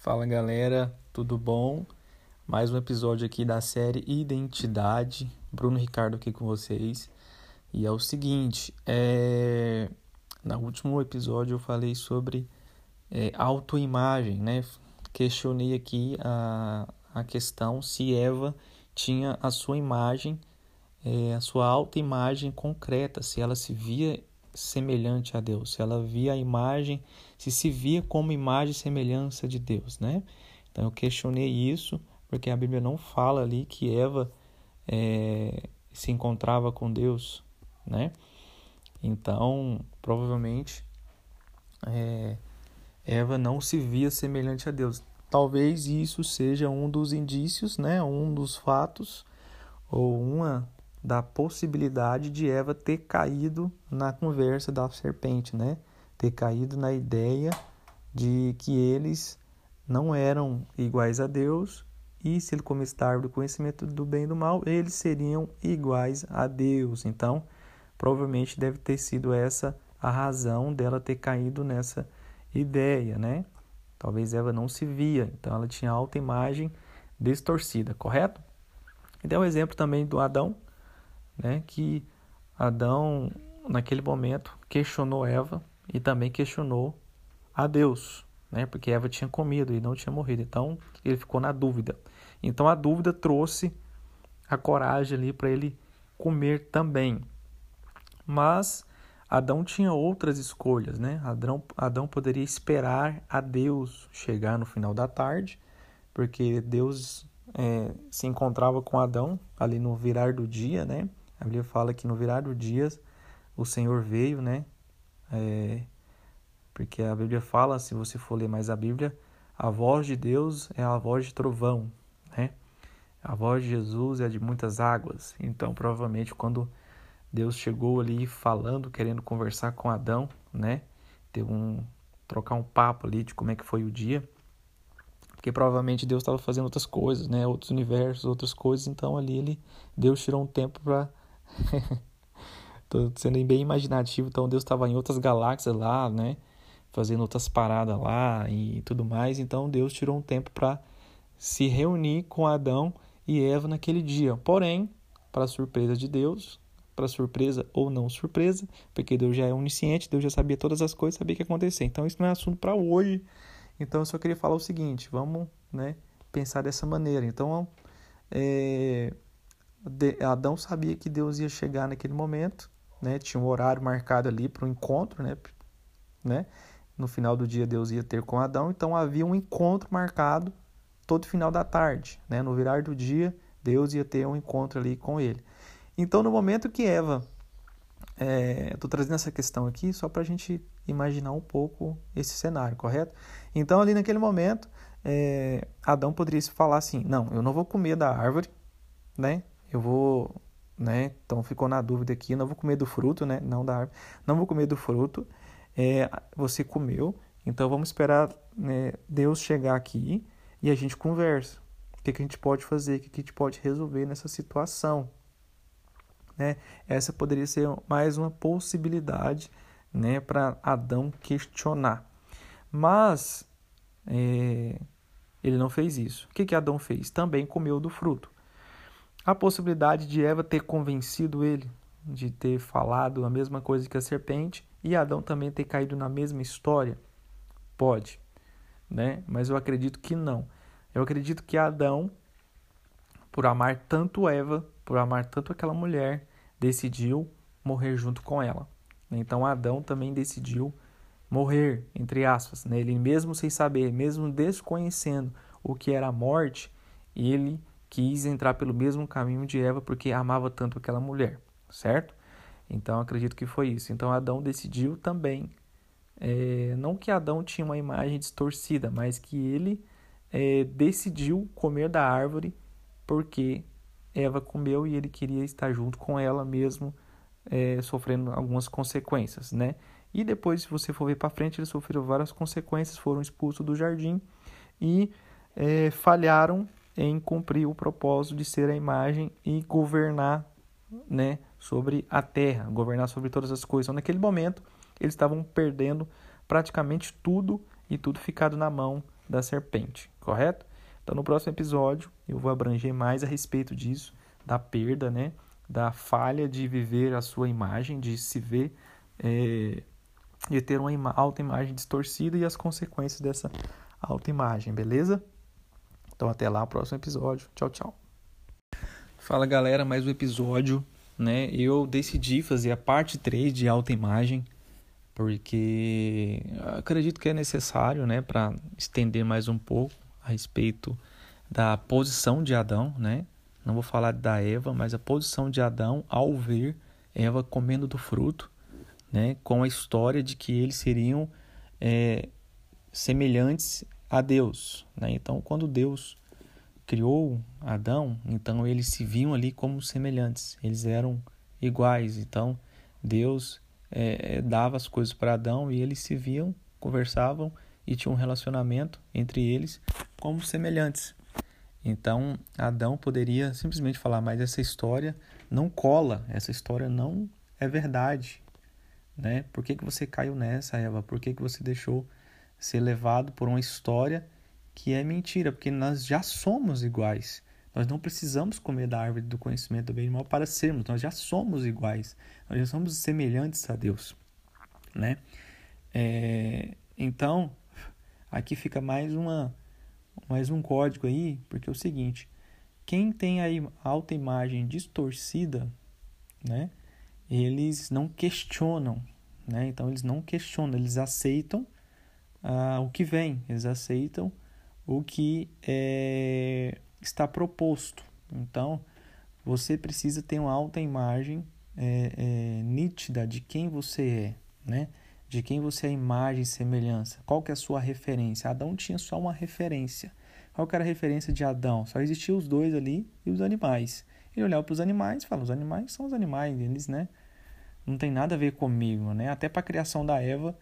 Fala galera, tudo bom? Mais um episódio aqui da série Identidade. Bruno Ricardo aqui com vocês. E é o seguinte, é... no último episódio eu falei sobre é, autoimagem, né? Questionei aqui a, a questão se Eva tinha a sua imagem, é, a sua autoimagem concreta, se ela se via semelhante a Deus, se ela via a imagem, se se via como imagem e semelhança de Deus, né? Então eu questionei isso, porque a Bíblia não fala ali que Eva é, se encontrava com Deus, né? Então, provavelmente, é, Eva não se via semelhante a Deus. Talvez isso seja um dos indícios, né? Um dos fatos ou uma da possibilidade de Eva ter caído na conversa da serpente, né? Ter caído na ideia de que eles não eram iguais a Deus e se ele comesse árvore do conhecimento do bem e do mal, eles seriam iguais a Deus. Então, provavelmente deve ter sido essa a razão dela ter caído nessa ideia, né? Talvez Eva não se via, então ela tinha alta imagem distorcida, correto? E dá um exemplo também do Adão, né, que Adão, naquele momento, questionou Eva e também questionou a Deus, né, porque Eva tinha comido e não tinha morrido. Então, ele ficou na dúvida. Então, a dúvida trouxe a coragem ali para ele comer também. Mas Adão tinha outras escolhas, né? Adão, Adão poderia esperar a Deus chegar no final da tarde, porque Deus é, se encontrava com Adão ali no virar do dia, né? A Bíblia fala que no virar do dia o Senhor veio, né? É, porque a Bíblia fala, se você for ler mais a Bíblia, a voz de Deus é a voz de trovão, né? A voz de Jesus é de muitas águas. Então, provavelmente, quando Deus chegou ali falando, querendo conversar com Adão, né? Ter um trocar um papo ali de como é que foi o dia, porque provavelmente Deus estava fazendo outras coisas, né? Outros universos, outras coisas. Então ali ele Deus tirou um tempo para Tô sendo bem imaginativo, então Deus estava em outras galáxias lá, né? Fazendo outras paradas lá e tudo mais. Então Deus tirou um tempo para se reunir com Adão e Eva naquele dia. Porém, para surpresa de Deus, para surpresa ou não surpresa, porque Deus já é onisciente, Deus já sabia todas as coisas, sabia o que ia acontecer. Então isso não é assunto para hoje. Então eu só queria falar o seguinte, vamos, né, pensar dessa maneira. Então, é, Adão sabia que Deus ia chegar naquele momento, né? Tinha um horário marcado ali para o encontro, né? né? No final do dia Deus ia ter com Adão, então havia um encontro marcado todo final da tarde, né? No virar do dia Deus ia ter um encontro ali com ele. Então no momento que Eva, é, estou trazendo essa questão aqui só para a gente imaginar um pouco esse cenário, correto? Então ali naquele momento é, Adão poderia falar assim, não, eu não vou comer da árvore, né? Eu vou, né? Então ficou na dúvida aqui, não vou comer do fruto, né? Não da árvore, não vou comer do fruto. É, você comeu, então vamos esperar né, Deus chegar aqui e a gente conversa. O que, que a gente pode fazer, o que, que a gente pode resolver nessa situação. Né? Essa poderia ser mais uma possibilidade né, para Adão questionar. Mas é, ele não fez isso. O que, que Adão fez? Também comeu do fruto. A possibilidade de Eva ter convencido ele, de ter falado a mesma coisa que a serpente, e Adão também ter caído na mesma história? Pode, né? Mas eu acredito que não. Eu acredito que Adão, por amar tanto Eva, por amar tanto aquela mulher, decidiu morrer junto com ela. Então Adão também decidiu morrer, entre aspas. Né? Ele mesmo sem saber, mesmo desconhecendo o que era a morte, ele quis entrar pelo mesmo caminho de Eva porque amava tanto aquela mulher, certo? Então acredito que foi isso. Então Adão decidiu também, é, não que Adão tinha uma imagem distorcida, mas que ele é, decidiu comer da árvore porque Eva comeu e ele queria estar junto com ela mesmo, é, sofrendo algumas consequências, né? E depois, se você for ver para frente, eles sofreram várias consequências, foram expulsos do jardim e é, falharam em cumprir o propósito de ser a imagem e governar né, sobre a terra, governar sobre todas as coisas. Então, naquele momento, eles estavam perdendo praticamente tudo e tudo ficado na mão da serpente, correto? Então, no próximo episódio, eu vou abranger mais a respeito disso, da perda, né? Da falha de viver a sua imagem, de se ver, é, de ter uma alta imagem distorcida e as consequências dessa alta imagem, beleza? Então, até lá, próximo episódio. Tchau, tchau. Fala, galera, mais um episódio, né? Eu decidi fazer a parte 3 de alta imagem, porque acredito que é necessário, né, para estender mais um pouco a respeito da posição de Adão, né? Não vou falar da Eva, mas a posição de Adão ao ver Eva comendo do fruto, né? Com a história de que eles seriam é, semelhantes a Deus, né? Então, quando Deus criou Adão, então eles se viam ali como semelhantes, eles eram iguais. Então, Deus é, dava as coisas para Adão e eles se viam, conversavam e tinham um relacionamento entre eles como semelhantes. Então, Adão poderia simplesmente falar, mas essa história não cola, essa história não é verdade. Né? Por que, que você caiu nessa, Eva? Por que, que você deixou ser levado por uma história que é mentira? Porque nós já somos iguais. Nós não precisamos comer da árvore do conhecimento do bem e do mal para sermos. Nós já somos iguais. Nós já somos semelhantes a Deus. Né? É, então, aqui fica mais uma mais um código aí, porque é o seguinte, quem tem a alta imagem distorcida, né, eles não questionam, né, então eles não questionam, eles aceitam ah, o que vem, eles aceitam o que é, está proposto. Então, você precisa ter uma alta imagem é, é, nítida de quem você é, né? de quem você é imagem e semelhança. Qual que é a sua referência? Adão tinha só uma referência. Qual que era a referência de Adão? Só existiam os dois ali e os animais. Ele olhava para os animais e falava, os animais são os animais, eles, né? Não tem nada a ver comigo, né? Até para a criação da Eva,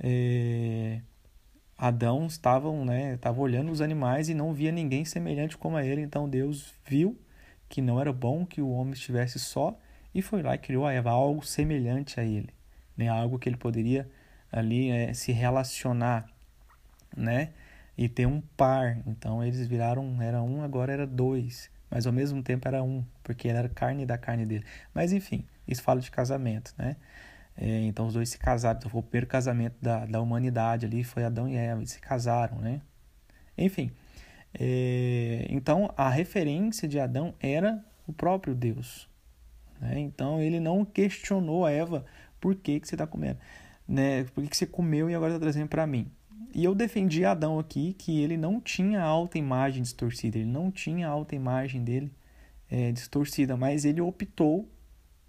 é... Adão estavam, né? Estava olhando os animais e não via ninguém semelhante como a ele. Então Deus viu que não era bom que o homem estivesse só e foi lá e criou a Eva, algo semelhante a ele né? algo que ele poderia ali é, se relacionar, né? E ter um par. Então eles viraram, era um, agora era dois, mas ao mesmo tempo era um, porque ele era carne da carne dele. Mas enfim, isso fala de casamento, né? É, então os dois se casaram, então foi o primeiro casamento da, da humanidade ali, foi Adão e Eva, eles se casaram, né? Enfim, é, então a referência de Adão era o próprio Deus. Né? Então ele não questionou a Eva por que, que você está comendo? Né? Por que, que você comeu e agora está trazendo para mim? E eu defendi Adão aqui que ele não tinha alta imagem distorcida, ele não tinha alta imagem dele é, distorcida, mas ele optou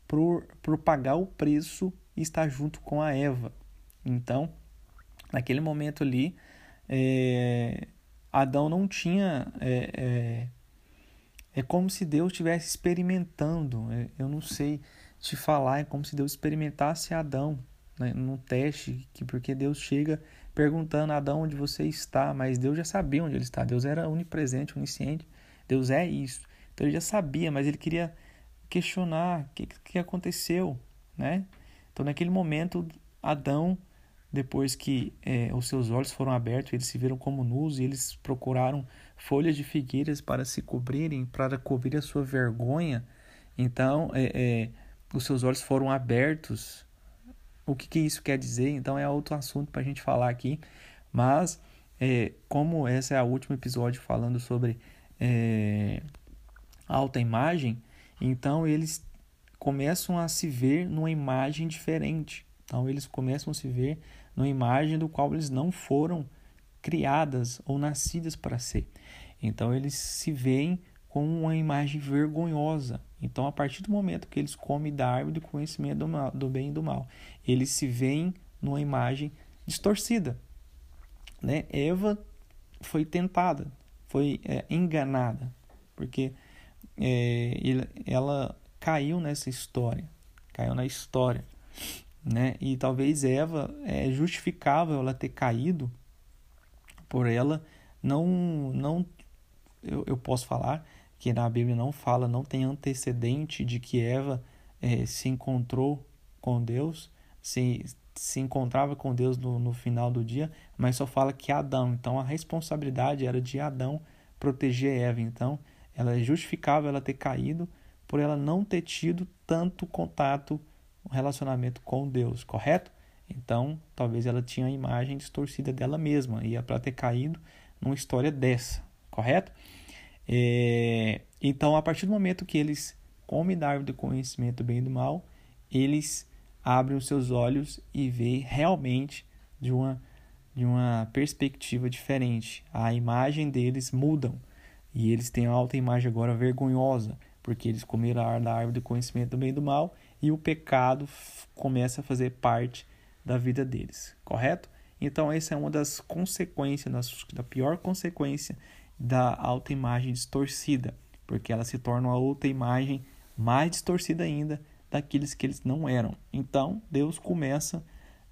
por, por pagar o preço e estar junto com a Eva. Então, naquele momento ali, é, Adão não tinha. É, é, é, como se Deus estivesse experimentando. É, eu não sei te falar, é como se Deus experimentasse Adão né, num teste, que porque Deus chega perguntando a Adão onde você está, mas Deus já sabia onde ele está. Deus era onipresente, onisciente. Deus é isso. Então ele já sabia, mas ele queria questionar o que, que aconteceu, né? Então naquele momento Adão, depois que é, os seus olhos foram abertos, eles se viram como nus e eles procuraram folhas de figueiras para se cobrirem, para cobrir a sua vergonha. Então é, é os seus olhos foram abertos. O que, que isso quer dizer? Então é outro assunto para a gente falar aqui. Mas, é, como esse é o último episódio falando sobre é, alta imagem, então eles começam a se ver numa imagem diferente. Então eles começam a se ver numa imagem do qual eles não foram criadas ou nascidas para ser. Então eles se veem com uma imagem vergonhosa. Então, a partir do momento que eles comem da árvore do conhecimento do, mal, do bem e do mal, eles se veem numa imagem distorcida. Né? Eva foi tentada, foi é, enganada, porque é, ela caiu nessa história, caiu na história. Né? E talvez Eva é justificável ela ter caído por ela não não eu, eu posso falar que na Bíblia não fala, não tem antecedente de que Eva é, se encontrou com Deus, se, se encontrava com Deus no, no final do dia, mas só fala que Adão. Então a responsabilidade era de Adão proteger Eva. Então ela é justificável ela ter caído por ela não ter tido tanto contato, relacionamento com Deus, correto? Então, talvez ela tinha a imagem distorcida dela mesma, e é para ter caído numa história dessa, correto? É, então, a partir do momento que eles comem da árvore do conhecimento do bem e do mal, eles abrem os seus olhos e veem realmente de uma, de uma perspectiva diferente. A imagem deles mudam e eles têm uma alta imagem agora vergonhosa, porque eles comeram da árvore do conhecimento do bem e do mal e o pecado começa a fazer parte da vida deles, correto? Então, essa é uma das consequências, da pior consequência da autoimagem distorcida, porque ela se torna uma outra imagem mais distorcida ainda daqueles que eles não eram. Então, Deus começa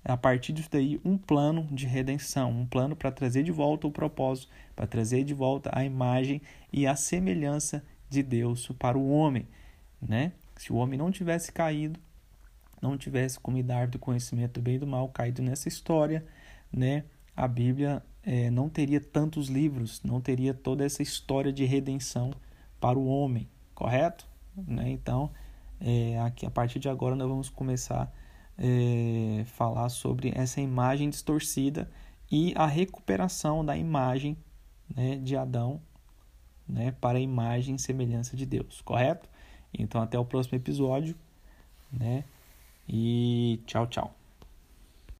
a partir disso daí um plano de redenção, um plano para trazer de volta o propósito, para trazer de volta a imagem e a semelhança de Deus para o homem, né? Se o homem não tivesse caído, não tivesse comido a do conhecimento do bem e do mal, caído nessa história, né? A Bíblia é, não teria tantos livros, não teria toda essa história de redenção para o homem, correto? Né? Então, é, aqui, a partir de agora, nós vamos começar a é, falar sobre essa imagem distorcida e a recuperação da imagem né, de Adão né, para a imagem e semelhança de Deus, correto? Então, até o próximo episódio, né? E tchau, tchau.